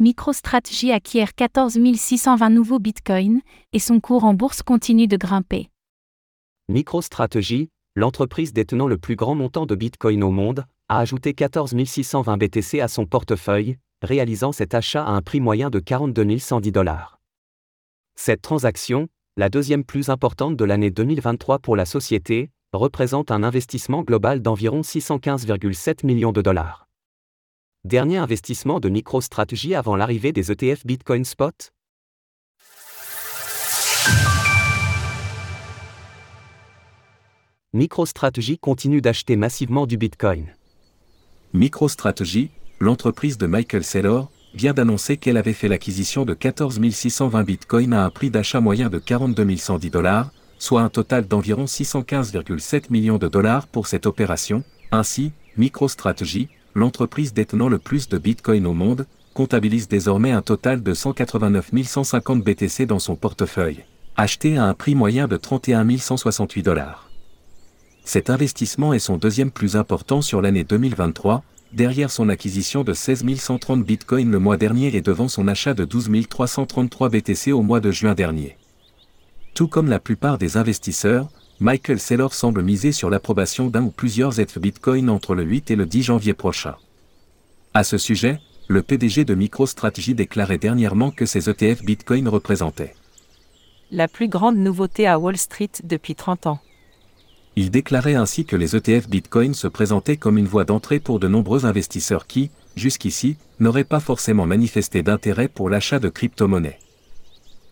MicroStrategy acquiert 14 620 nouveaux bitcoins, et son cours en bourse continue de grimper. MicroStrategy, l'entreprise détenant le plus grand montant de bitcoin au monde, a ajouté 14 620 BTC à son portefeuille, réalisant cet achat à un prix moyen de 42 110 dollars. Cette transaction, la deuxième plus importante de l'année 2023 pour la société, représente un investissement global d'environ 615,7 millions de dollars. Dernier investissement de MicroStrategy avant l'arrivée des ETF Bitcoin Spot MicroStrategy continue d'acheter massivement du Bitcoin. MicroStrategy, l'entreprise de Michael Saylor, vient d'annoncer qu'elle avait fait l'acquisition de 14 620 bitcoins à un prix d'achat moyen de 42 110 dollars, soit un total d'environ 615,7 millions de dollars pour cette opération. Ainsi, MicroStrategy, l'entreprise détenant le plus de Bitcoin au monde, comptabilise désormais un total de 189 150 BTC dans son portefeuille, acheté à un prix moyen de 31 168 dollars. Cet investissement est son deuxième plus important sur l'année 2023, derrière son acquisition de 16 130 Bitcoin le mois dernier et devant son achat de 12 333 BTC au mois de juin dernier. Tout comme la plupart des investisseurs, Michael Saylor semble miser sur l'approbation d'un ou plusieurs ETF Bitcoin entre le 8 et le 10 janvier prochain. À ce sujet, le PDG de MicroStrategy déclarait dernièrement que ces ETF Bitcoin représentaient la plus grande nouveauté à Wall Street depuis 30 ans. Il déclarait ainsi que les ETF Bitcoin se présentaient comme une voie d'entrée pour de nombreux investisseurs qui, jusqu'ici, n'auraient pas forcément manifesté d'intérêt pour l'achat de crypto-monnaies.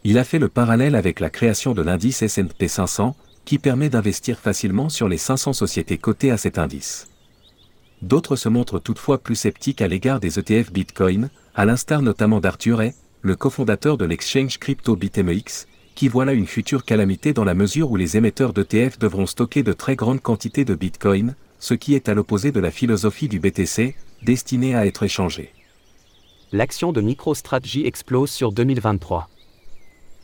Il a fait le parallèle avec la création de l'indice S&P 500, qui permet d'investir facilement sur les 500 sociétés cotées à cet indice. D'autres se montrent toutefois plus sceptiques à l'égard des ETF Bitcoin, à l'instar notamment d'Arthur Hay, le cofondateur de l'exchange crypto BitMEX, qui voit là une future calamité dans la mesure où les émetteurs d'ETF devront stocker de très grandes quantités de Bitcoin, ce qui est à l'opposé de la philosophie du BTC, destinée à être échangé. L'action de MicroStrategy explose sur 2023.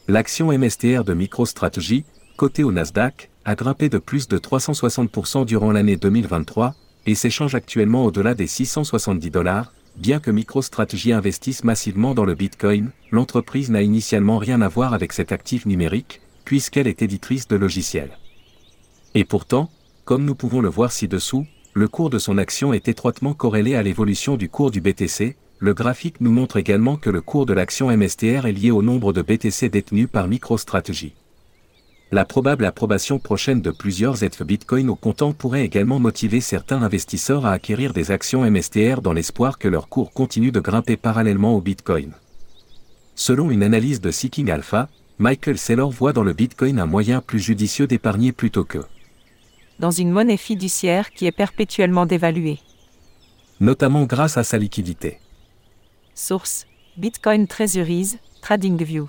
L'action MSTR de MicroStrategy, Côté au Nasdaq, a grimpé de plus de 360% durant l'année 2023 et s'échange actuellement au-delà des 670 dollars. Bien que MicroStrategy investisse massivement dans le Bitcoin, l'entreprise n'a initialement rien à voir avec cet actif numérique, puisqu'elle est éditrice de logiciels. Et pourtant, comme nous pouvons le voir ci-dessous, le cours de son action est étroitement corrélé à l'évolution du cours du BTC. Le graphique nous montre également que le cours de l'action MSTR est lié au nombre de BTC détenus par MicroStrategy. La probable approbation prochaine de plusieurs ETF Bitcoin au comptant pourrait également motiver certains investisseurs à acquérir des actions MSTR dans l'espoir que leur cours continue de grimper parallèlement au Bitcoin. Selon une analyse de Seeking Alpha, Michael Saylor voit dans le Bitcoin un moyen plus judicieux d'épargner plutôt que dans une monnaie fiduciaire qui est perpétuellement dévaluée. Notamment grâce à sa liquidité. Source Bitcoin Treasuries, TradingView.